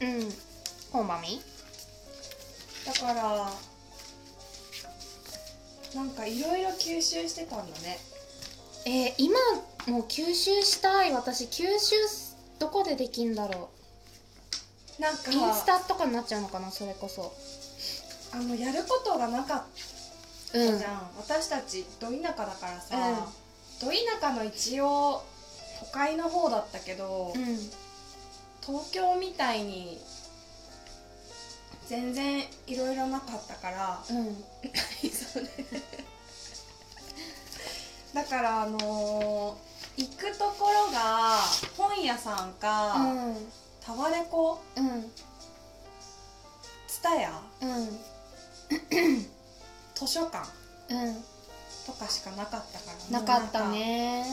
うん。本まみ？だからなんかいろいろ吸収してたんだね。えー、今もう吸収したい。私吸収どこでできんだろなんかうインスタとかになっちゃうのかな？それこそ。あのやることがなかっうんたじゃん、私たちど田舎だからさ、うん。ど田舎の一応都会の方だったけど、うん東京みたいに全然いろいろなかったからうん。だからあのー行くところが本屋さんか、うん。タワレコ？うん。ツタヤ？うん。図書館？うん。とかしかなかったからなかったね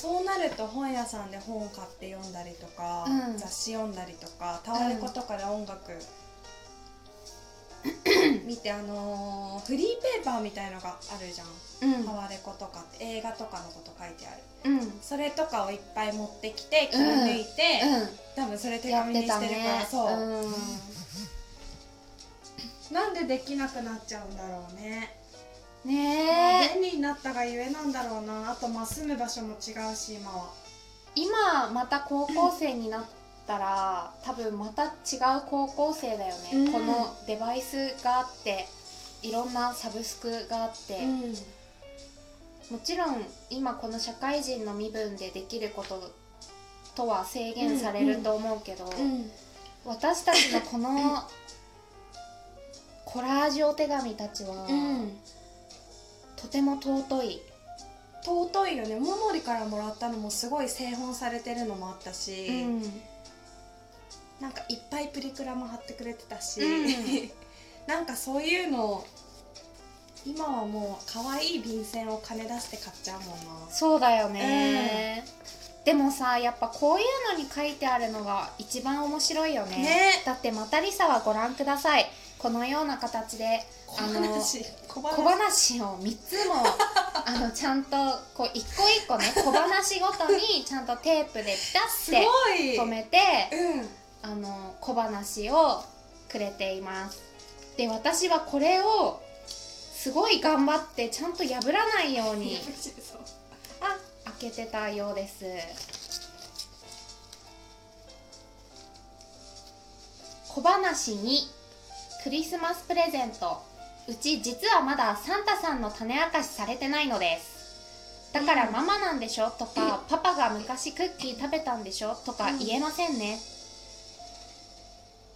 そうなると本屋さんで本買って読んだりとか、うん。雑誌読んだりとかタワレコとかで音楽、見てあのーフリーペーパーみたいのがあるじゃん、うん。タワレコとかって映画とかのこと書いてある。うん。それとかをいっぱい持ってきて切り抜いて、多分それ手紙にしてるから、ね。そう、うん。なんでできなくなっちゃうんだろうねねえ。便利になったがゆえなんだろうな。あとまあ住む場所も違うし今は。今また高校生になったら多分また違う高校生だよね、うん。このデバイスがあっていろんなサブスクがあって、ん。もちろん今この社会人の身分でできることとは制限されると思うけど、うん。私たちのこの コラージュお手紙たちは、うんとても尊い、尊いよね。モモリからもらったのもすごい製本されてるのもあったし、なんかいっぱいプリクラも貼ってくれてたし、うん。なんかそういうの今はもう可愛い便箋を金出して買っちゃうもんな。そうだよね、でもさやっぱこういうのに書いてあるのが一番面白いよね。ね。だってまたりさはご覧くださいこのような形で小あの話？小話を3つも あのちゃんとこう一個一個ね小話ごとにちゃんとテープでピタすッて止めてうん。あの小話をくれています。で私はこれをすごい頑張ってちゃんと破らないように あ開けてたようです。小話にクリスマスプレゼント。うち実はまだサンタさんの種明かしされてないのです。だからうん。ママなんでしょとか、パパが昔クッキー食べたんでしょとかうん。言えませんね、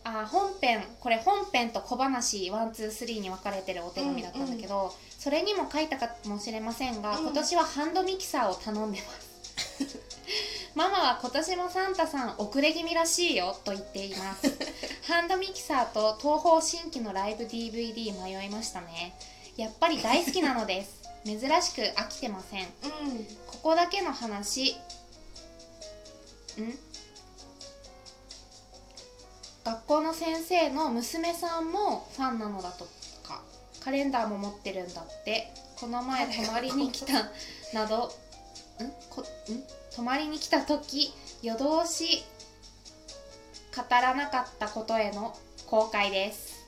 あ本編これ本編と小話123に分かれてるお手紙だったんだけど、それにも書いたかもしれませんが、うん。今年はハンドミキサーを頼んでます ママは今年もサンタさん遅れ気味らしいよと言っています。ハンドミキサーと東方神起のライブ DVD 迷いましたね。やっぱり大好きなのです。珍しく飽きてません。うん。ここだけの話。ん？学校の先生の娘さんもファンなのだとか。カレンダーも持ってるんだって。この前泊まりに来たなど。んこん？泊まりに来た時夜通し語らなかったことへの後悔です。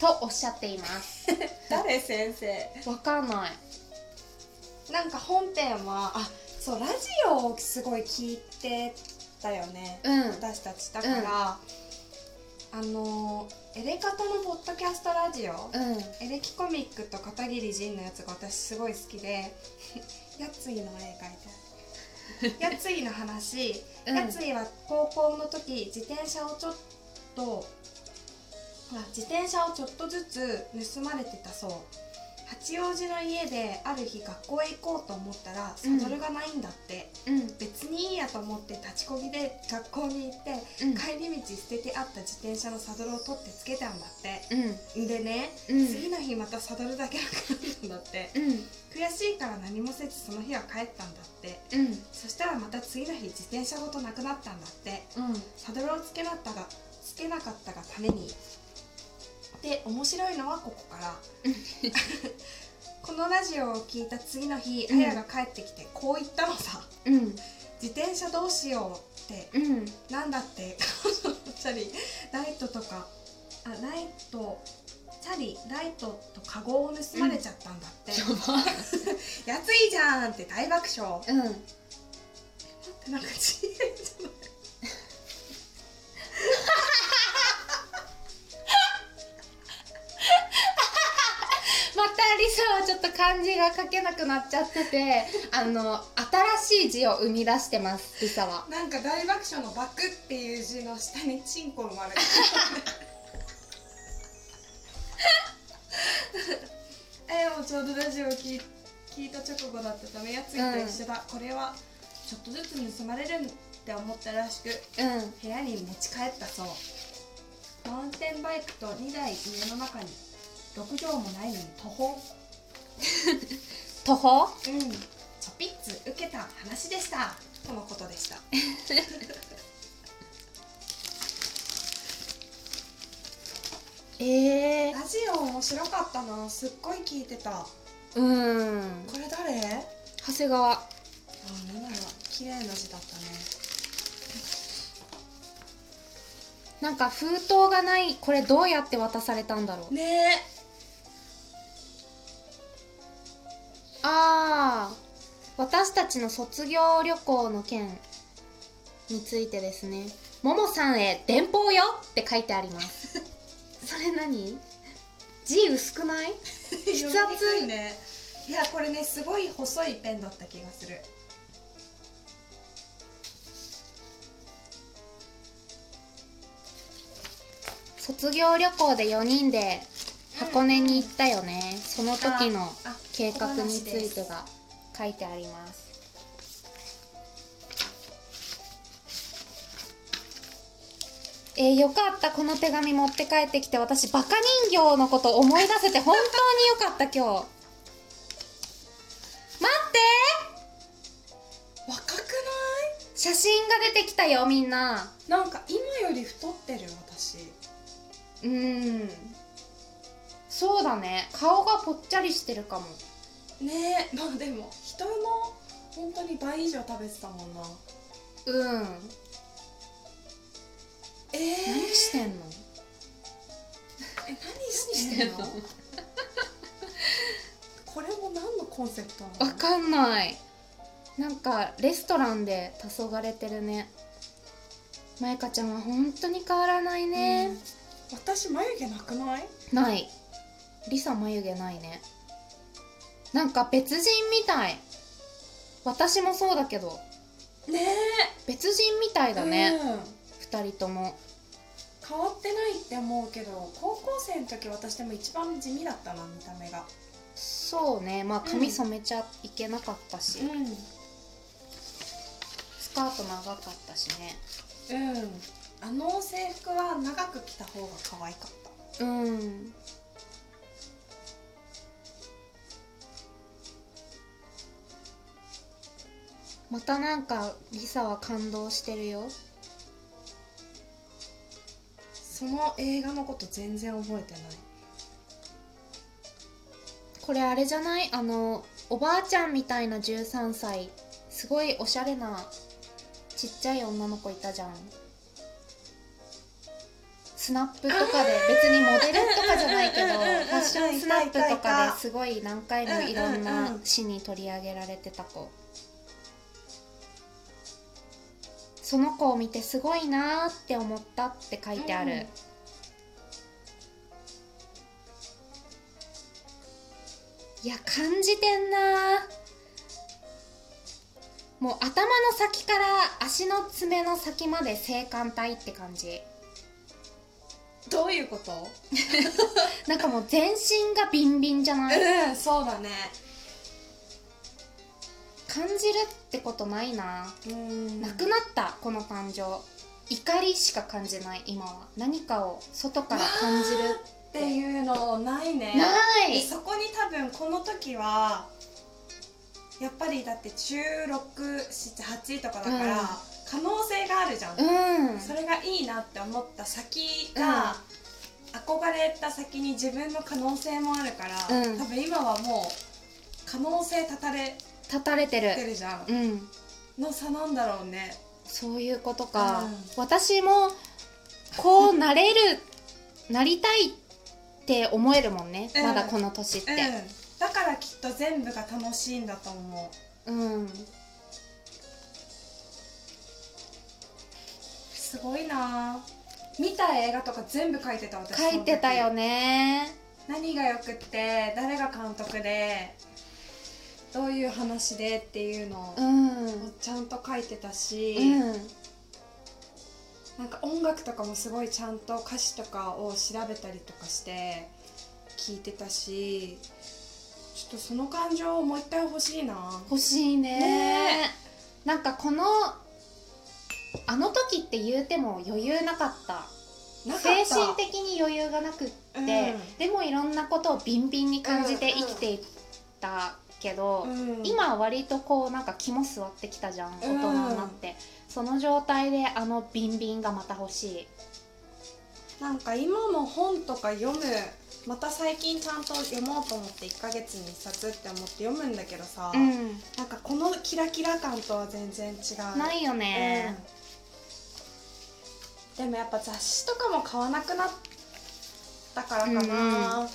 とおっしゃっています。誰先生？わかんない。なんか本編はあそうラジオをすごい聞いてたよね。うん。私たち。だから、あのエレカタのポッドキャストラジオ、うん。エレキコミックと片桐仁のやつが私すごい好きで やついの絵描いてある。やついの話、うん。やついは高校の時自転車をちょっと自転車をちょっとずつ盗まれてたそう八王子の家である日学校へ行こうと思ったらサドルがないんだって、うん。別にいいやと思って立ちこぎで学校に行って、うん。帰り道捨ててあった自転車のサドルを取ってつけたんだって。うん。でね、うん。次の日またサドルだけなくなったんだって。うん。悔しいから何もせずその日は帰ったんだって。うん。そしたらまた次の日自転車ごとなくなったんだって。うん。サドルをつけなったがつけなかったがためにで面白いのはここから。このラジオを聞いた次の日、うん。あやが帰ってきてこう言ったのさ。うん。自転車どうしようっして。うん。なんだって。チャリ。ライトとか。あライト。チャリ。ライトとカゴを盗まれちゃったんだって、やば。安いじゃんって大爆笑。うん。ってなんかじゃないまたリサはちょっと漢字が書けなくなっちゃっててあの新しい字を生み出してますリサは。なんか大爆笑の「爆」っていう字の下にチンコ生まれてる。えもうちょうどラジオ聞い聞いた直後だったためやついと一緒だ、これはちょっとずつ盗まれるって思ったらしくうん。部屋に持ち帰ったそう。マウンテンバイクと2台家の中に6畳もないのに徒歩？徒歩？うん。ちょぴっつ受けた話でした。とのことでした。ええラジオ面白かったな。すっごい聞いてた。うん。これ誰？あ長谷川。なんだろう綺麗な字だったね。なんか封筒がない。これどうやって渡されたんだろう。ねああ私たちの卒業旅行の件についてですね「ももさんへ電報よ!」って書いてあります。それ何？字薄くない？え筆圧ね。いやこれねすごい細いペンだった気がする。卒業旅行で4人で箱根に行ったよね、その時のあ計画についてが書いてあります。えー、よかった。この手紙持って帰ってきて私バカ人形のこと思い出せて本当によかった今日。待って。若く写真が出てきたよみんな。ないなんか今より太ってる私。うーんそうだね。顔がぽっちゃりしてるかも。ねえまあでも人の本当に倍以上食べてたもんな。うん。えー、何してんの？え何してんの？これも何のコンセプトなの？わかんない。なんかレストランで黄昏てるね。まゆかちゃんは本当に変わらないね、うん。私眉毛なくない？ないリサ眉毛ないね。なんか別人みたい。私もそうだけど。ね別人みたいえだね、うん。二人とも。変わってないって思うけど高校生の時私でも一番地味だったな見た目が。そうね。まあ髪染めちゃいけなかったし、ん。スカート長かったしね。うん。あの制服は長く着た方が可愛かった。うんまたなんかリサは感動してるよ。その映画のこと全然覚えてない。これあれじゃない？あのおばあちゃんみたいな13歳。すごいおしゃれなちっちゃい女の子いたじゃん。スナップとかで別にモデルとかじゃないけどファッションスナップとかたですごい何回もいろんなうん。詩に取り上げられてた子その子を見てすごいなーって思ったって書いてある、うん。いや感じてんなもう頭の先から足の爪の先まで性感帯って感じ。どういうこと？なんかもう全身がビンビンじゃない？うんそうだね。感じるってことないな、うん。なくなったこの感情。怒りしか感じない今は。何かを外から感じるって。いうのないね。ない。でそこに多分この時はやっぱりだって中678とかだから、うん。可能性があるじゃん、うん。それがいいなって思った先が、憧れた先に自分の可能性もあるから、うん。多分今はもう可能性断たれ立たれてる。てるじゃん、うん。の差なんだろうね。そういうことか、うん。私もこうなれる なりたいって思えるもんね、うん。まだこの年って。うん。だからきっと全部が楽しいんだと思う。うん、すごいな。見た映画とか全部書いてた私。書いてたよね。何がよくって誰が監督でどういう話でっていうのをうん。ちゃんと書いてたし、うん。なんか音楽とかもすごいちゃんと歌詞とかを調べたりとかして聞いてたしちょっとその感情をもう一回欲しいな。欲しいね。ね。なんかこのあの時って言うても余裕なかった。なかった。精神的に余裕がなくって、うん。でもいろんなことをビンビンに感じて生きていったけど、うん。今は割とこうなんか肝座ってきたじゃん大人になって、その状態であのビンビンがまた欲しい。なんか今も本とか読むまた最近ちゃんと読もうと思って1ヶ月に1冊って思って読むんだけどさ、うん。なんかこのキラキラ感とは全然違う。ないよね、うん。でもやっぱ雑誌とかも買わなくなったからかな、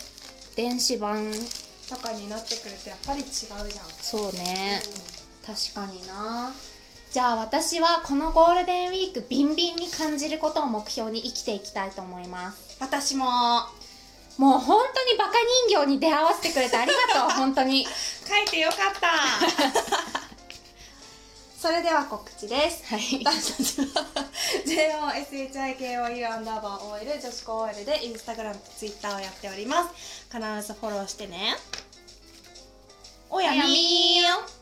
電子版とかになってくるとやっぱり違うじゃん、そうね、確かにな。じゃあ私はこのゴールデンウィークビンビンに感じることを目標に生きていきたいと思います。私も。もう本当にバカ人形に出会わせてくれてありがとう。本当に。書いてよかった それでは告知です。はい。私たちは JOSHIKOU アンダーバー OL 女子高 OL でインスタグラムとツイッターをやっております。必ずフォローしてね。おやみー。よ